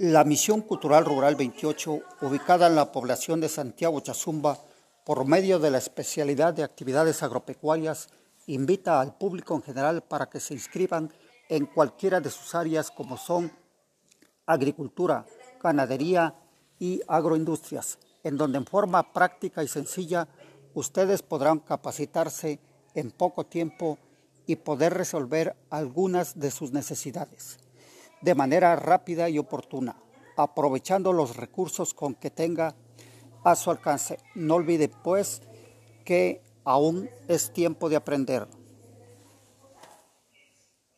La Misión Cultural Rural 28, ubicada en la población de Santiago Chazumba, por medio de la especialidad de actividades agropecuarias, invita al público en general para que se inscriban en cualquiera de sus áreas como son agricultura, ganadería y agroindustrias, en donde en forma práctica y sencilla ustedes podrán capacitarse en poco tiempo y poder resolver algunas de sus necesidades de manera rápida y oportuna, aprovechando los recursos con que tenga a su alcance. No olvide pues que aún es tiempo de aprender.